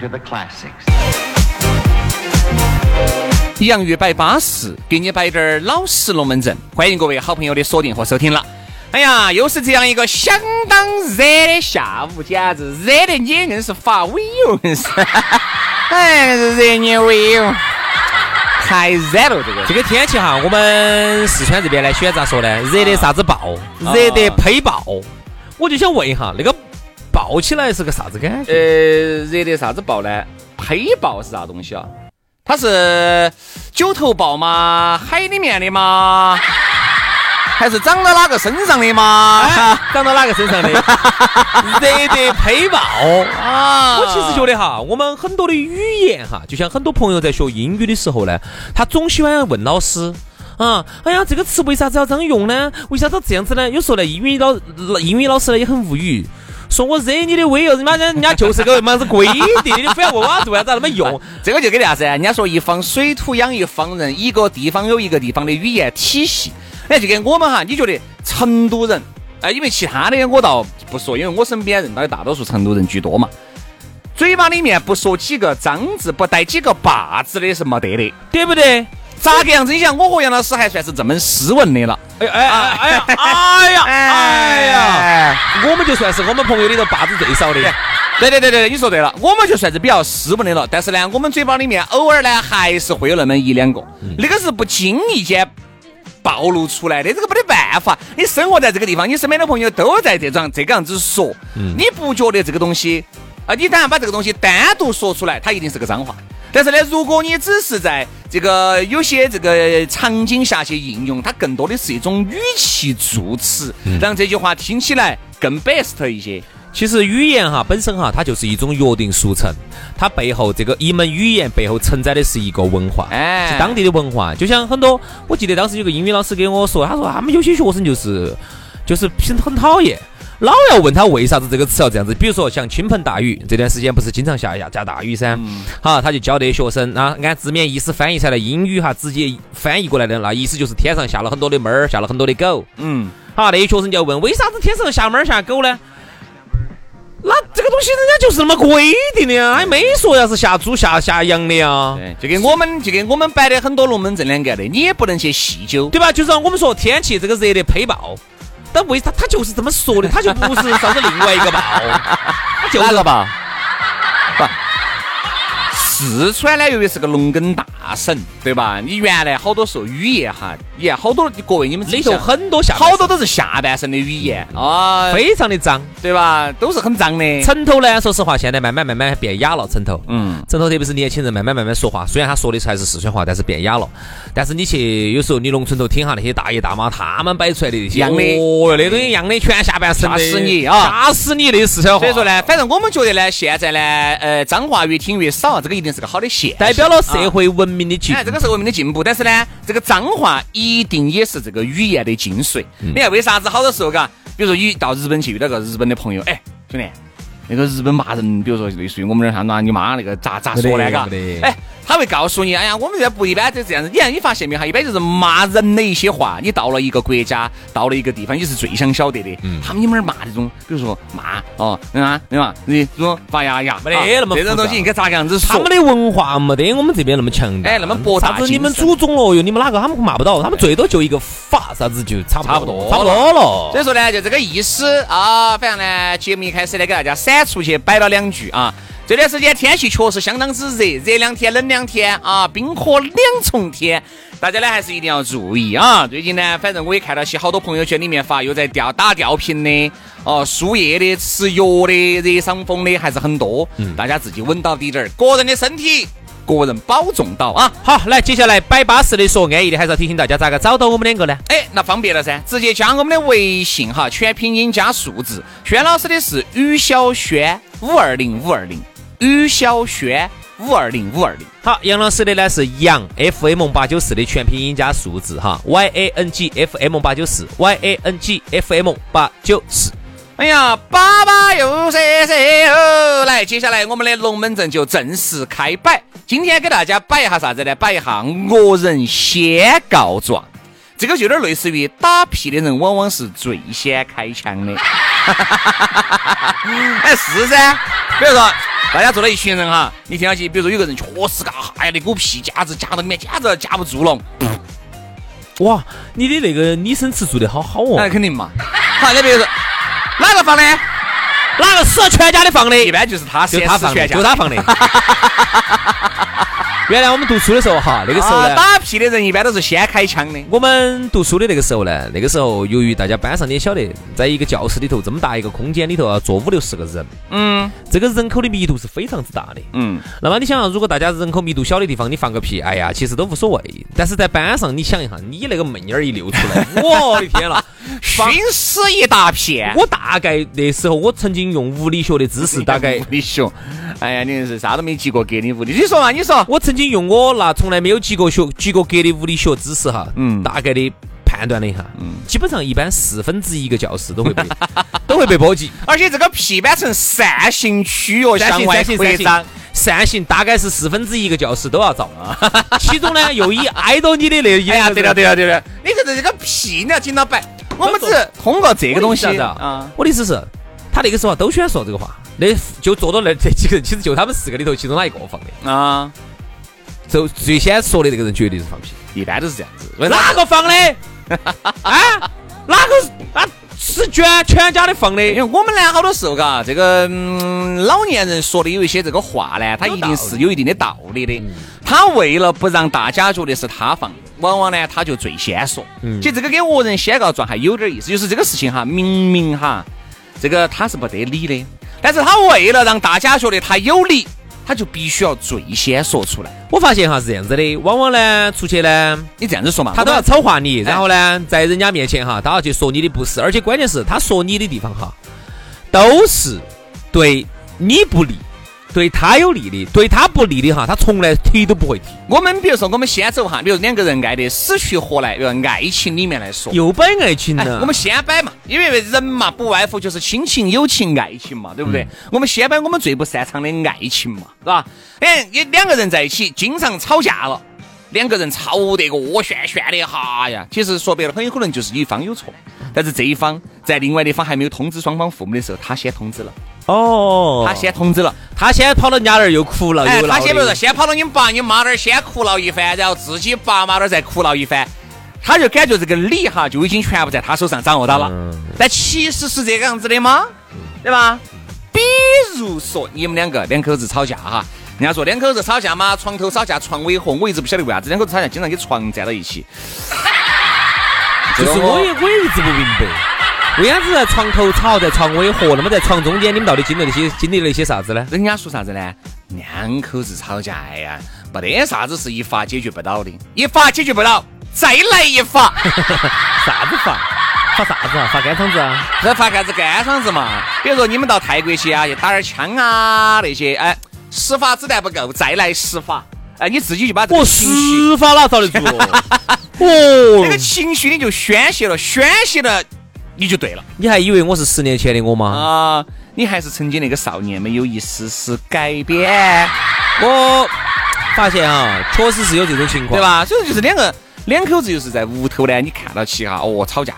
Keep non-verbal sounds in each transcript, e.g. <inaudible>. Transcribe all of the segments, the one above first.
To the classics. 洋芋摆巴适，给你摆点儿老实龙门阵。欢迎各位好朋友的锁定和收听了。哎呀，又是这样一个相当热的下午，简直热得你硬是发威哟，硬是。<laughs> 哎，热你威哟，太热了这个。这个天气哈，我们四川这边呢，喜欢咋说呢？热得啥子爆？热得呸爆！我就想问一下，那个爆起来是个啥子感觉？呃，热的啥子抱呢？呸爆是啥东西啊？它是九头豹吗？海里面的吗？<laughs> 还是长到哪个身上的吗？哎长到哪个身上的？<laughs> 热的呸爆啊！我其实觉得哈，我们很多的语言哈，就像很多朋友在学英语的时候呢，他总喜欢问老师。啊，哎呀，这个词为啥子要这样用呢？为啥子这样子呢？有时候呢，英语老英语老师呢也很无语，说我惹你的威哦，人家人家就是个么？子规定，你非要问我啥子为啥子那么？用？这个就跟啥子？人家说一方水土养一方人，一个地方有一个地方的语言体系。哎，就跟我们哈，你觉得成都人？哎，因为其他的我倒不说，因为我身边认到的大多数成都人居多嘛。嘴巴里面不说几个脏字，不带几个霸字的是没得的，对不对？咋个样子？你想，我和杨老师还算是这么斯文的了。哎哎哎哎呀哎呀 <laughs> 哎呀！我们就算是我们朋友里头把子最少的。对对对对，你说对了，我们就算是比较斯文的了。但是呢，我们嘴巴里面偶尔呢还是会有那么一两个，那个是不经意间暴露出来的，这个没得办法。你生活在这个地方，你身边的朋友都在这种这个样子说，你不觉得这个东西啊？你当然把这个东西单独说出来，它一定是个脏话。但是呢，如果你只是在这个有些这个场景下去应用，它更多的是一种语气助词，让这句话听起来更 best 一些。其实语言哈本身哈，它就是一种约定俗成，它背后这个一门语言背后承载的是一个文化，哎是当地的文化。就像很多，我记得当时有个英语老师给我说，他说他们有些学生就是就是很很讨厌。老要问他为啥子这个词要这样子，比如说像倾盆大雨，这段时间不是经常下下下大雨噻，好，他就教这些学生啊，按字面意思翻译下来英语哈，直接翻译过来的，那意思就是天上下了很多的猫儿，下了很多的狗，嗯，好，那些学生就要问，为啥子天上下猫儿下狗呢？那这个东西人家就是那么规定的呀，还没说要是下猪下下羊的呀，对，就跟我们就跟我们摆的很多龙门阵两个的，你也不能去细究。对吧？就是我们说天气这个热的呸爆，但为啥他就是这么说的？他就不是啥子另外一个报，<laughs> 他就是哪个吧？不，四川呢，由于是个农耕大省，对吧？你原来好多时候语言哈，你看好多各位你们里头很多下好多都是下半身的语言啊，非常的脏。对吧？都是很脏的。城头呢，说实话，现在慢慢慢慢变哑了。城头，嗯，城头特别是年轻人慢慢慢慢说话，虽然他说的还是四川话，但是变哑了。但是你去有时候你农村头听哈那些大爷大妈他们摆出来的那些，样的哦哟，那东西样的全下半身的，吓死你啊吓死你那四川话。所以说呢，反正我们觉得呢，现在呢，呃，脏话越听越少，这个一定是个好的现，代表了社会文明的进步。哎，这个是文明的进步，但是呢，这个脏话一定也是这个语言的精髓。嗯。你看为啥子好多时候嘎，比如说你到日本去遇到个日本的朋友，哎，兄弟，那个日本骂人，比如说类似于我们那儿啥子啊，你妈那个咋咋说呢？嘎哎，他会告诉你，哎呀，我们这不一般就这样子。你看，你发现没有哈？一般就是骂人的一些话。你到了一个国家，到了一个地方，你是最想晓得的。嗯他们你们那儿骂那种，比如说骂哦，对吧？对吧？你说发牙牙，没得那么这种东西应该咋个样子说？他们的文化没得我们这边那么强大，哎那么博大啥子你们祖宗了哟？你们哪个他们骂不到？他们最多就一个法，啥子就差不差不多差不多了。所以说呢，就这个意思啊。反正呢，节目一开始呢，给大家闪出去摆了两句啊。这段时间天气确实相当之热，热两天冷两天啊，冰火两重天，大家呢还是一定要注意啊。最近呢，反正我也看到些好多朋友圈里面发，又在吊打吊瓶的，哦，输液的、吃药的、热伤风的还是很多。大家自己稳到底点儿，个人的身体，个人保重到啊。好，来接下来摆巴适的说安逸的，还是要提醒大家咋个找到我们两个呢？哎，那方便了噻，直接加我们的微信哈，全拼音加数字。轩老师的是于小轩五二零五二零，于小轩五二零五二零。好，杨老师的呢是杨 FM 八九四的全拼音加数字哈，Y A N G F M 八九四，Y A N G F M 八九四。哎呀，爸爸又噻噻哦！来，接下来我们的龙门阵就正式开摆。今天给大家摆一下啥子呢？摆一下恶人先告状。这个就有点类似于打屁的人往往是最先开枪的。哎，是噻。比如说，大家坐了一群人哈，你听下去，比如说有个人确实嘎，哎呀，那股屁夹子夹到里面，简直夹不住了。哇，你的那个拟声词做得好好哦那哦，肯定嘛。好，你比如说，哪个放的？哪个死全家的放的？一般就是他先就他放的，就他放的。<laughs> 原来我们读书的时候哈，那个时候啊呢，打屁的人一般都是先开枪的。我们读书的那个时候呢，那个时候由于大家班上你也晓得，在一个教室里头这么大一个空间里头要坐五六十个人，嗯这个人口的密度是非常之大的。嗯，那么你想啊，如果大家人口密度小的地方，你放个屁，哎呀，其实都无所谓。但是在班上，你想一下，你那个闷烟儿一溜出来，<laughs> 我的天呐，熏死一大片。我大概那时候我曾经用物理学的知识，<laughs> 大概物理学，哎呀，你是啥都没及过格的物理，你说嘛，你说。我曾经用我那从来没有及过学及过格的物理学知识哈，嗯。大概的判断了一下，嗯，基本上一般四分之一个教室都会被 <laughs> 都会被波及。而且这个屁班成扇形区哦，向外扩张。扇形大概是四分之一个教室都要遭，<laughs> 其中呢又以挨到你的那一哎呀，个对了对了对了，你看这这个屁你要紧到摆，我们只是通过这个东西啊？我的意思是，他那个时候啊都喜欢说这个话，那就坐到那这几个人，<laughs> 其实就他们四个里头，其中哪一个放的？啊，就最先说的那个人绝对是放屁，一般都是这样子。哪个放的？<laughs> 啊，哪个是啊？是全全家的放的因为我们呢，好多时候嘎，这个、嗯、老年人说的有一些这个话呢，他一定是有一定的道理的。他为了不让大家觉得是他放的，往往呢他就最先说。其实这个给恶人先告状还有点意思，就是这个事情哈，明明哈，这个他是不得理的，但是他为了让大家觉得他有理，他就必须要最先说出来。我发现哈是这样子的，往往呢出去呢，你这样子说嘛，他都要丑化你，然后呢在人家面前哈，他要去说你的不是，而且关键是他说你的地方哈，都是对你不利，对他有利的，对他不利的哈，他从来提都不会提。我们比如说我们先走哈，比如两个人爱的死去活来，比如爱情里面来说。又摆爱情哎，，我们先摆嘛，因为人嘛，不外乎就是亲情、友情、爱情嘛，对不对？我们先摆我们最不擅长的爱情嘛，是吧？哎，你两个人在一起，经常吵架了，两个人吵得个恶旋旋的，哈呀！其实说白了，很有可能就是一方有错，但是这一方在另外的一方还没有通知双方父母的时候，他先通知了，哦，他先通知了。他先跑到人家那儿又哭了哎，又闹的。他先不是先跑到你们爸你妈那儿先哭闹一番，然后自己爸妈那儿再哭闹一番，他就感觉这个理哈就已经全部在他手上掌握到了。但其实是这个样子的吗？对吧？比如说你们两个两口子吵架哈，人家说两口子吵架嘛，床头吵架床尾和，我一直不晓得为啥子两口子吵架经常跟床站到一起。<laughs> 就是我也我也一直不明白，为啥子在床头吵，在床尾和，那么在床中间你们到底经历了些经历了一些啥子呢？人家说啥子呢？两口子吵架，哎呀，没得啥子是一发解决不到的，一发解决不到，再来一发。<laughs> 啥子发？发啥子啊？发干肠子啊？这发啥子干嗓子嘛，比如说你们到泰国去啊，去打点枪啊那些，哎，十发子弹不够，再来十发，哎，你自己就把这个情绪，十发哪遭得住？<laughs> 哦这个情绪你就宣泄了，宣泄了你就对了你还以为我是十年前的我吗？啊，你还是曾经那个少年，没有一丝丝改变。我发现啊，确实是有这种情况，对？吧？所以就是两个两口子就是在屋头呢，你看到起哈，哦吵架。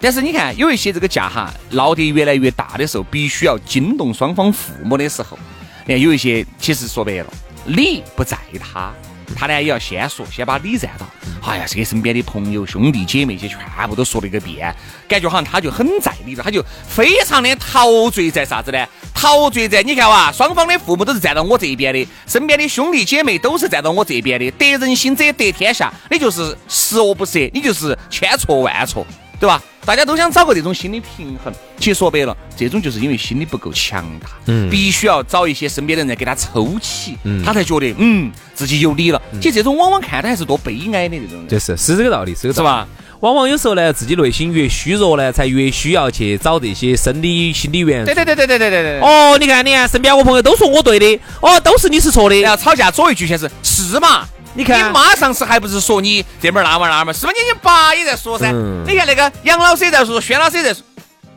但是你看有一些这个架哈闹得越来越大的时候，必须要惊动双方父母的时候，你看有一些其实说白了，理不在他，他呢也要先说，先把理占到。哎呀，这个身边的朋友、兄弟姐妹些全部都说了一个遍，感觉好像他就很在理了，他就非常的陶醉在啥子呢？陶醉在你看哇，双方的父母都是站到我这一边的，身边的兄弟姐妹都是站到我这边的，得人心者得天下，你就是十恶不赦，你就是千错万错，对吧？大家都想找个这种心理平衡，其实说白了，这种就是因为心理不够强大，嗯，必须要找一些身边的人来给他抽起，嗯，他才觉得嗯自己有理了。其实这种往往看他还是多悲哀的这种人，就是是这个道理，是个是吧？往往有时候呢，自己内心越虚弱呢，才越需要去找这些生理心理元素。对对对对对对对对。哦，你看，你看，身边我朋友都说我对的，哦，都是你是错的。然后吵架左一句先是是嘛？你看你妈上次还不是说你这门儿那门儿那门儿，是吧？你你爸也在说噻。嗯你看那个杨老师也在说，轩老师也在说，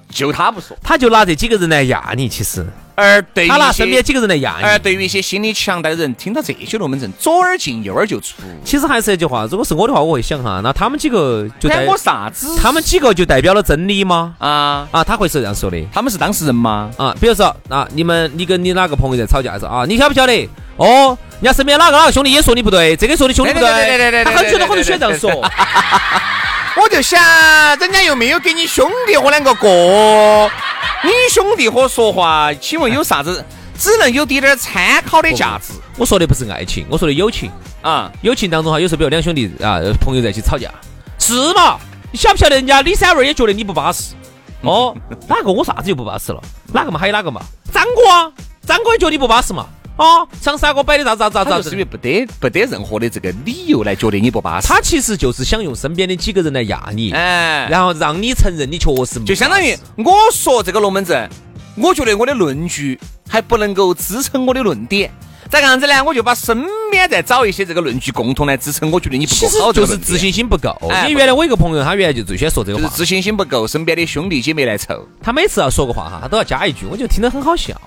就他不说。他就拿这几个人来压你，其实而对于他拿身边几个人来压你。而对于一些心理强大的人，听到这些龙门阵，左耳进右耳就出。其实还是那句话，如果是我的话，我会想哈，那他们几个就代那我啥子？他们几个就代表了真理吗？啊，啊，他会是这样说的。他们是当事人吗？啊，比如说啊，你们你跟你哪个朋友在吵架的时候啊，你晓不晓得？哦，人家身边哪个哪个兄弟也说你不对，这个说你兄弟不对他很觉得很多喜欢这样说。我就想，人家又没有给你兄弟伙两个过，你兄弟伙说话，请问有啥子？只能有滴点儿参考的价值我说的不是爱情，我说的友情。啊！友情当中哈，有时候比如两兄弟啊朋友在一起吵架，是嘛？你晓不晓得人家李三妹也觉得你不巴适？哦，哪个我啥子就不巴适了？哪个嘛？还有哪个嘛？张哥啊，张哥也觉得你不巴适嘛？啊，长沙哥摆的啥子啥子啥子啥子他就是因为。不得不得任何的这个理由来觉得你不巴适，他其实就是想用身边的几个人来压你，哎，然后让你承认你确实不就相当于我说这个龙门阵，我觉得我的论据还不能够支撑我的论点。咋个样子呢？我就把身边再找一些这个论据共同来支撑，我觉得你不好，就是自信心不够。哎你原来我一个朋友，他原来就最喜欢说这个话，自信心不够，身边的兄弟姐妹来凑。他每次要说个话哈，他都要加一句，我就听得很好笑。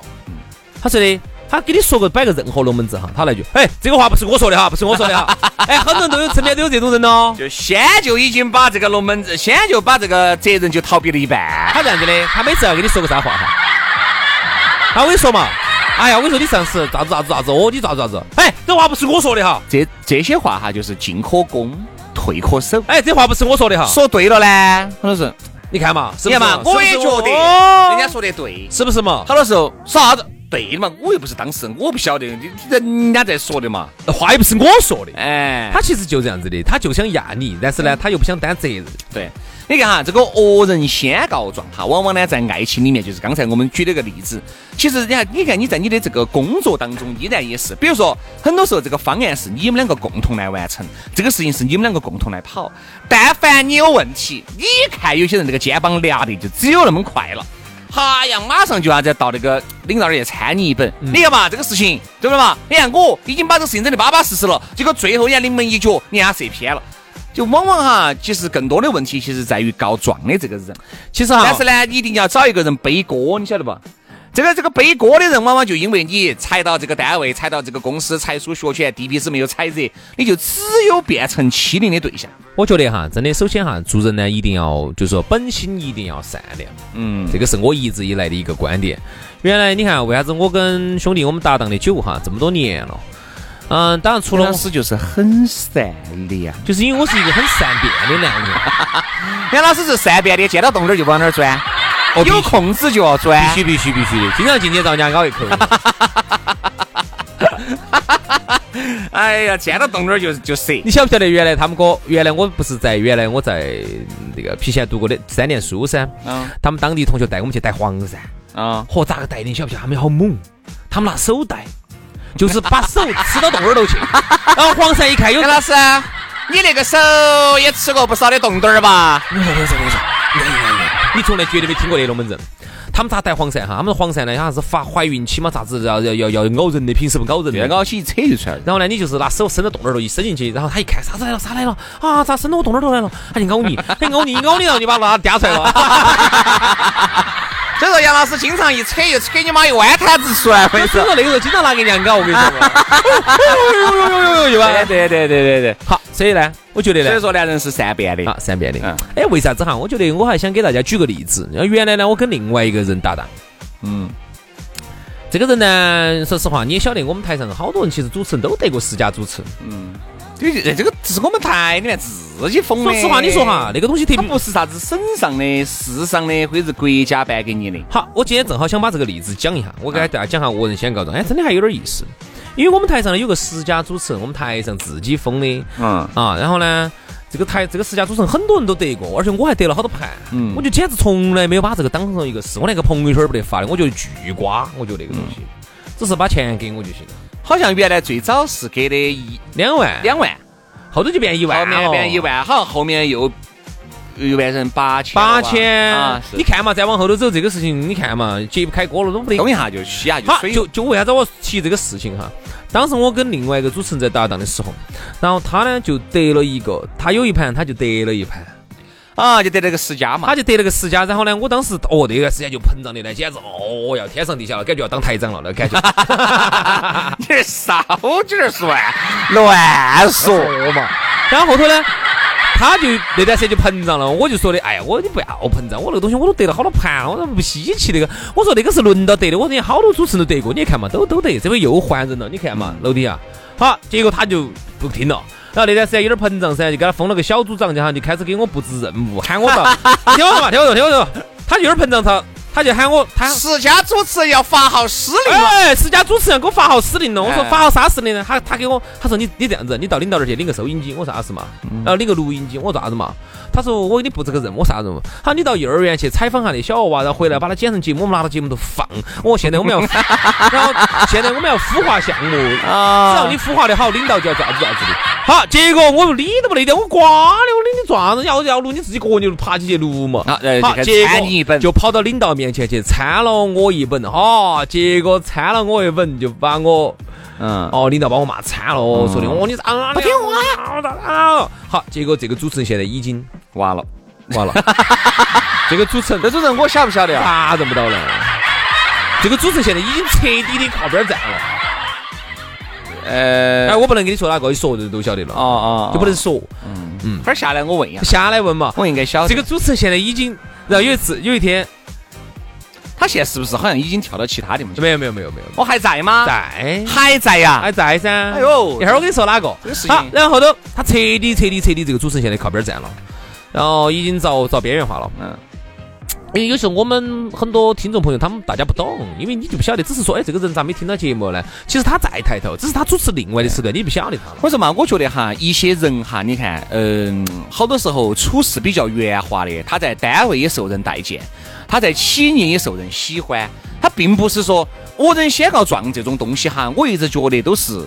他说的，他给你说个摆个任何龙门阵哈，他来句，哎，这个话不是我说的哈，不是我说的哈。<laughs> 哎，很多人都有身边都有这种人哦。就先就已经把这个龙门阵，先就把这个责任就逃避了一半。他这样子的，他每次要跟你说个啥话哈，他我跟你说嘛，哎呀，我跟你说你上次咋子咋子咋子，哦，你咋子咋子，哎，这话不是我说的哈，这这些话哈，就是进可攻，退可守。哎，这话不是我说的哈，说对了呢，很多是，你看嘛，是不是你看嘛，我也觉得哦人家说的对。是不是嘛？好多时候说啥子对的嘛，我又不是当事人，我不晓得，你人家在说的嘛。话又不是我说的，哎，他其实就这样子的，他就想压你，但是呢，他又不想担责任。对，你看哈，这个恶人先告状哈，往往呢在爱情里面，就是刚才我们举了个例子。其实你看，你看你在你的这个工作当中，依然也是，比如说很多时候这个方案是你们两个共同来完成，这个事情是你们两个共同来跑。但凡你有问题，你看有些人这个肩膀压的就只有那么快了。哈呀，马上就要再到那个领导那儿去参你一本。你看嘛，这个事情对不对嘛？你看我已经把这个事情整得巴巴适适了，结果最后人家临门一脚，人家射偏了。就往往哈，其实更多的问题其实在于告状的这个人。其实哈，但是呢，你一定要找一个人背锅，你晓得不？这个这个背锅的人，往往就因为你踩到这个单位、踩到这个公司、踩出学权、地皮子没有踩热，你就只有变成欺凌的对象。我觉得哈，真的，首先哈，做人呢一定要就是说本心一定要善良，嗯，这个是我一直以来的一个观点。原来你看，为啥子我跟兄弟我们搭档的久哈，这么多年了？嗯，当然除了老师就是很善良，就是因为我是一个很善变的男人，<laughs> 杨老师是善变的，见到洞点儿就往哪儿钻，有空子就要钻必。须必须必须的，经常进去遭人家咬一口。<laughs> 哎呀，见到洞洞儿就就射。你晓不晓得原来他们哥，原来我不是在原来我在那个郫县读过的三年书噻，嗯他们当地同学带我们去逮黄鳝，啊，嚯，咋个逮的？你晓不晓得？他们好猛，他们拿手逮，就是把手吃到洞耳头去，<laughs> 然后黄鳝一看有杨老师，你那个手也吃过不少的洞洞儿吧？你说，你说，你说，你从来绝对没听过那龙门阵。他们咋带黄鳝哈？他们黄鳝呢，好像是发怀孕期嘛，啥子要要要要咬人的，平时不咬人的。咬起一扯就出来了。然后呢，你就是拿手伸到洞耳头一伸进去，然后他一看啥子来了，啥来了啊？咋伸到我洞耳头来了？他就咬你，他咬你，咬你，然后你把它叼出来了。<laughs> 所以说杨老师经常一扯就扯你妈一弯摊子出来，我跟你说。所以说那个时候经常拿给娘搞，我跟你说 <laughs> 对对对对对对。好，所以呢，我觉得呢，所以说男，人是善变的。啊，善变的。嗯哎，为啥子哈？我觉得我还想给大家举个例子。原来呢，我跟另外一个人搭档，嗯，这个人呢，说实话，你也晓得，我们台上好多人其实主持人都得过十佳主持。这个这个是我们台里面自己封的。说实话，你说哈，那个东西特别不是啥子省上的、市上的或者是国家颁给你的。好，我今天正好想把这个例子讲一下，我给大家讲下恶人先告状，哎，真的还有点意思。因为我们台上呢有个十佳主持人，我们台上自己封的嗯，啊，然后呢，这个台这个十佳主持人很多人都得过，而且我还得了好多盘，嗯。我就简直从来没有把这个当成一个事，我连个朋友圈不得发的，我觉得巨瓜，我觉得那个东西，只是把钱给我就行了，好像原来最早是给的一两万，两万，后头就变一万后，面变一万，好像后面又又变成八千，八千，啊，你看嘛，再往后头走，这个事情你看嘛，揭不开锅了都不得动一下就吸一下就好，水就就为啥子我提这个事情哈？当时我跟另外一个主持人在搭档的时候，然后他呢就得了一个，他有一盘他就得了一盘，啊，就得了个十佳嘛他。就得了个十佳。然后呢，我当时哦那段时间就膨胀的呢，简直哦要天上地下了，感觉要当台长了那感觉。<laughs> 你这少点儿说，乱。说嘛。然后后头呢，他就那段时间就膨胀了，我就说的，哎呀，我说你不要膨胀，我那个东西我都得了好多盘了，我都不稀奇那个，我说那个是轮到得的，我说你好多主持人都得过，你看嘛，都都得，这回又换人了，你看嘛，楼底下，好，结果他就不听了。然后那段时间有点膨胀噻，就给他封了个小组长，然后就开始给我布置任务，喊我到，<laughs> 听我说嘛，听我说，听我说，他就有点膨胀他，他就喊我，他十佳主持人要发号施令了。哎，十佳主持人给我发号施令了。我说哎发号啥施令呢？他他给我，他说你你这样子，你到领导那儿去领个收音机。我说啥事嘛？然后领个录音机。我说啥子嘛？他说我给你布置个任务，啥任务？他说你到幼儿园去采访下那小娃娃，然后回来把它剪成节目，我们拿到节目头放。我说现在我们要，<laughs> 然后现在我们要孵化项目，只啊要你孵化的好，领导就要咋子咋子的。好，结果我理都不理的，我瓜了，我领你爪子，要要录你自己个人就爬起去录嘛。好，结果就跑到领导面前去参了我一本，哈，结果参了我一本，就把我嗯，哦，领导把我骂惨了，说的哦你咋不听话啊？好，结果这个主持人现在已经完了。完了，<laughs> 这个主持人这主持人我晓不晓得啊？啥认不到了。这个主持人现在已经彻底的靠边站了。呃哎，，我不能跟你说哪个，一说就都晓得了，哦哦，就不能说。嗯，会儿下来我问一下，下来问嘛，我应该晓得。这个主持人现在已经，然后有一次有一天，他现在是不是好像已经跳到其他地方去？没有没有没有没有，我还在吗？，在还在呀。还在噻。哎呦一会儿我跟你说哪个好，然后后头他彻底彻底彻底这个主持人现在靠边站了，然后已经遭遭边缘化了。嗯，因为有时候我们很多听众朋友他们大家不懂，因为你就不晓得，只是说哎这个人咋没听到节目呢？其实他在抬头，只是他主持另外的时段你不晓得他。我说嘛，我觉得哈，一些人哈，你看，嗯，好多时候处事比较圆滑的，他在单位也受人待见，他在企业也受人喜欢。他并不是说恶人先告状这种东西哈，我一直觉得都是。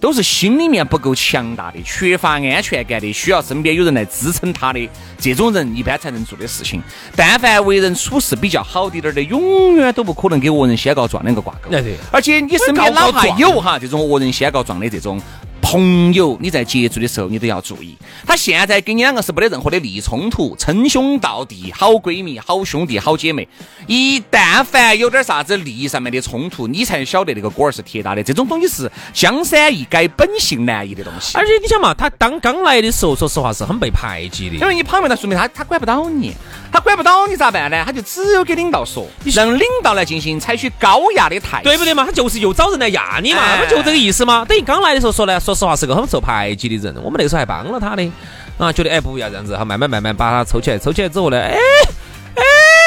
都是心里面不够强大的，缺乏安全感的，需要身边有人来支撑他的这种人，一般才能做的事情。但凡为人处事比较好滴点儿的，永远都不可能跟恶人先告状两个挂钩。而且你身边告哪怕有哈这种恶人先告状的这种朋友，你在接触的时候你都要注意。他现在跟你两个是没得任何的利益冲突，称兄道弟，好闺蜜、好兄弟、好姐妹。一但凡有点啥子利益上面的冲突，你才晓得那个锅儿是铁打的。这种东西是江山易改，本性难移的东西。而且你想嘛，他当刚来的时候，说实话是很被排挤的。因为你旁边，那说明他他管不到你，他管不到你咋办呢？他就只有给领导说，让领导来进行采取高压的态度，对不对嘛？他就是又找人来压你嘛，哎不就这个意思吗？等于刚来的时候说呢，说实话是个很受排挤的人。我们那时候还帮了他的，啊，觉得哎不要这样子，好，慢慢慢慢把他抽起来，抽起来之后呢，哎哎，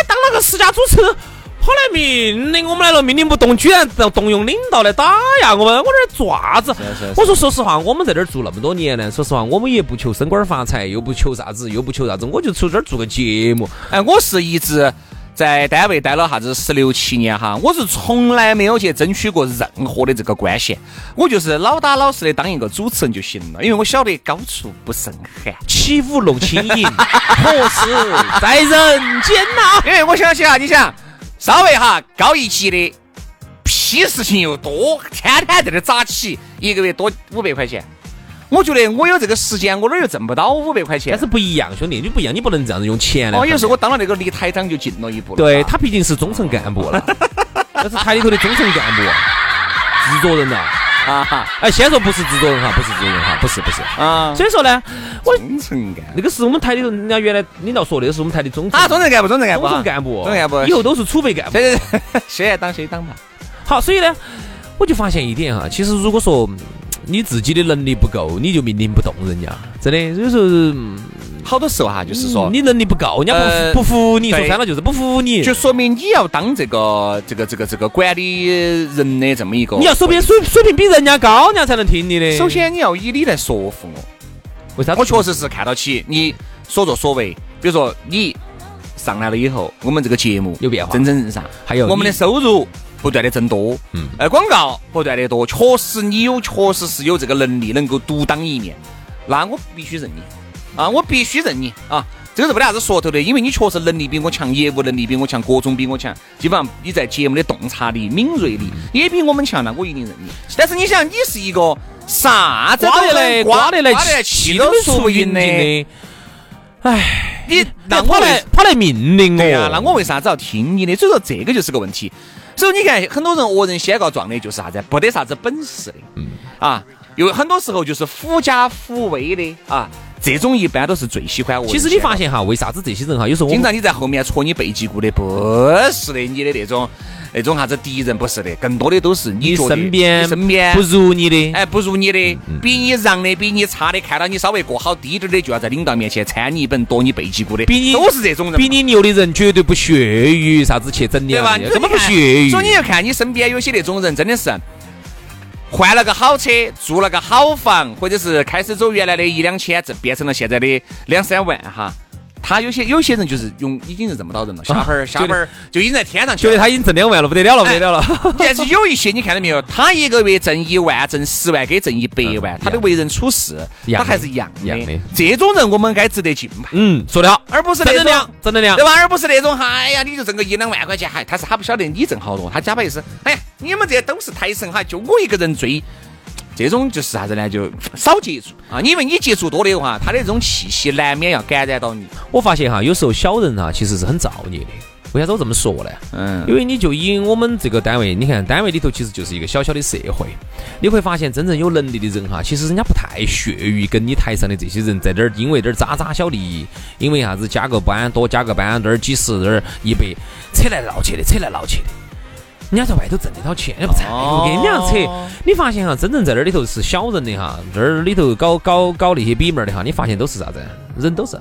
当了个十佳主持人。后来命令我们来了，命令不动，居然动动用领导来打压我们，我这做啥子？我说说实话，我们在这儿做那么多年呢，说实话，我们也不求升官发财，又不求啥子，又不求啥子，我就出这儿做个节目。哎，我是一直在单位待了啥子十六七年哈，我是从来没有去争取过任何的这个关系，我就是老打老实的当一个主持人就行了，因为我晓得高处不胜寒。起舞弄清影，<laughs> 何时在人间呐、因为我想起啊，你想稍微哈高一级的，屁事情又多，天天在这儿扎起，一个月多五百块钱。我觉得我有这个时间，我哪儿又挣不到五百块钱？但是不一样，兄弟，你不一样，你不能这样子用钱来哦。有时候我当了那个离台长就近了一步了。对啊他毕竟是中层干部了，那是台里头的中层干部，制作人呐。啊哈哎，先说不是制作人哈，不是制作人哈，不是不是。啊，所以说呢，我中层干那个是我们台里头，人家原来领导说的，是我们台的中层啊，中层干部，中层干部，中层干部，中层干部以后都是储备干部。对对对，现在当谁当吧？好，所以呢，我就发现一点哈，其实如果说嗯你自己的能力不够，你就命令不动人家，真的。有时候嗯好多时候哈，就是说，你能力不够，人家不服、呃不服你，说穿了就是不服你。就说明你要当这个这个这个这个管理人的这么一个，你要手边水水平比人家高，人家才能听你的。首，先你要以你来说服我，为啥？我确实是看到起你所作所为，比如说你上来了以后，我们这个节目有变化蒸蒸日上，还有我们的收入不断的增多，嗯嗯，呃，广告不断的多，确实你有，确实是有这个能力能够独当一面，那我必须认你啊，我必须认你啊。这个是没得啥子说头的，因为你确实能力比我强，业务能力比我强，各种比我强，基本上你在节目的洞察力、敏锐力也比我们强，那我一定认你。但是你想，你是一个啥子都来，刮刮得来，刮得来，气都出不赢的，的。唉，你那那我来跑来命令我。对呀、那我为啥子要听你的？所以说这个就是个问题。所以你看，很多人恶人先告状的，就是啥子，不得啥子本事的，嗯。啊，有很多时候就是狐假虎威的啊，这种一般都是最喜欢我其实你发现哈，为啥子这些人哈，有时候经常你在后面戳你背脊骨的，不是的，你的那种那种啥子敌人，不是的，更多的都是你你身边你身边不如你的，哎，不如你的，比你让的，比你差的，看到你稍微过好低点儿的，就要在领导面前掺你一本，夺你背脊骨的，比你都是这种人。比你牛的人绝对不屑于啥子去整你对吧？根本不屑于。所以你要看你身边有些那种人，真的是换了个好车，住了个好房，或者是开始走原来的一两千，这变成了现在的两三万哈。他有些有些人就是用已经是认不到人了，下班儿下班儿就已经在天上去了。觉得他已经挣两万了，不得了了，不得了了。但是有一些你看到没有，他一个月挣一万，挣十万，给挣一百万，他的为人处事他还是一样一样的的。这种人我们该值得敬佩。嗯，说得好，而不是那种正能量，正能量对。吧？而不是那种，哎呀，你就挣个一两万块钱，嗨，他是他不晓得你挣好多，他假把意思，哎呀，你们这些都是台神哈，就我一个人追，这种就是啥子呢？就少接触啊，因为你接触多的话，他的这种气息难免要感染到你。我发现哈，有时候小人哈其实是很造孽的。为啥子我这么说呢？嗯因为你就以我们这个单位，你看单位里头其实就是一个小小的社会，你会发现真正有能力的人哈，其实人家不太屑于跟你台上的这些人在这儿因为点儿渣渣小利益，因为啥子加个班多加个班，这儿几十这儿一百，扯来闹去的，扯来闹去的。人家在外头挣得到钱，人家不在乎跟你这样扯。你发现哈，真正在这里头是小人的哈，这儿里头搞搞搞那些比门儿的哈，你发现都是啥子？人都是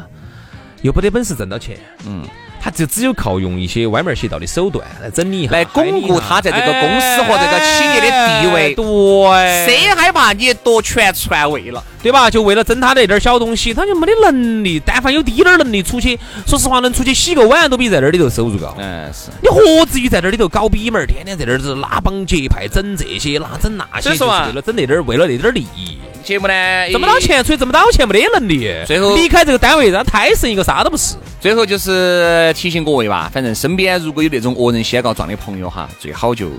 又不得本事挣到钱，嗯，他就只有靠用一些歪门邪道的手段来整理一下，来巩固他在这个公司和这个企业的地位哎对，谁害怕你夺权篡位了？对吧？就为了争他那点儿小东西，他就没得能力。但凡有滴点儿能力出去，说实话，能出去洗个碗都比在那儿里头收入高。嗯，是。你何至于在那儿里头搞逼门儿，天天在那儿子拉帮结派，整这些，那整那些，是为了整那点儿，为了那点儿利益，节目呢，挣不到钱，出去挣不到钱，没得能力。最后离开这个单位，让胎神一个啥都不是。最后就是提醒各位吧，反正身边如果有那种恶人先告状的朋友哈，最好就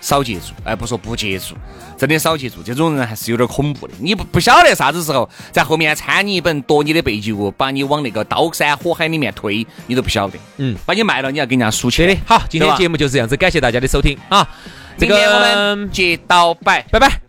少接触，哎，不说不接触，真的少接触，这种人还是有点恐怖的。你不不晓得啥子时候在后面掺你一本，夺你的背脊骨，把你往那个刀山火海里面推，你都不晓得。嗯，把你卖了，你要给人家输钱。对的，好，今天节目就是这样子，感谢大家的收听啊。这明天我们接到摆。拜拜。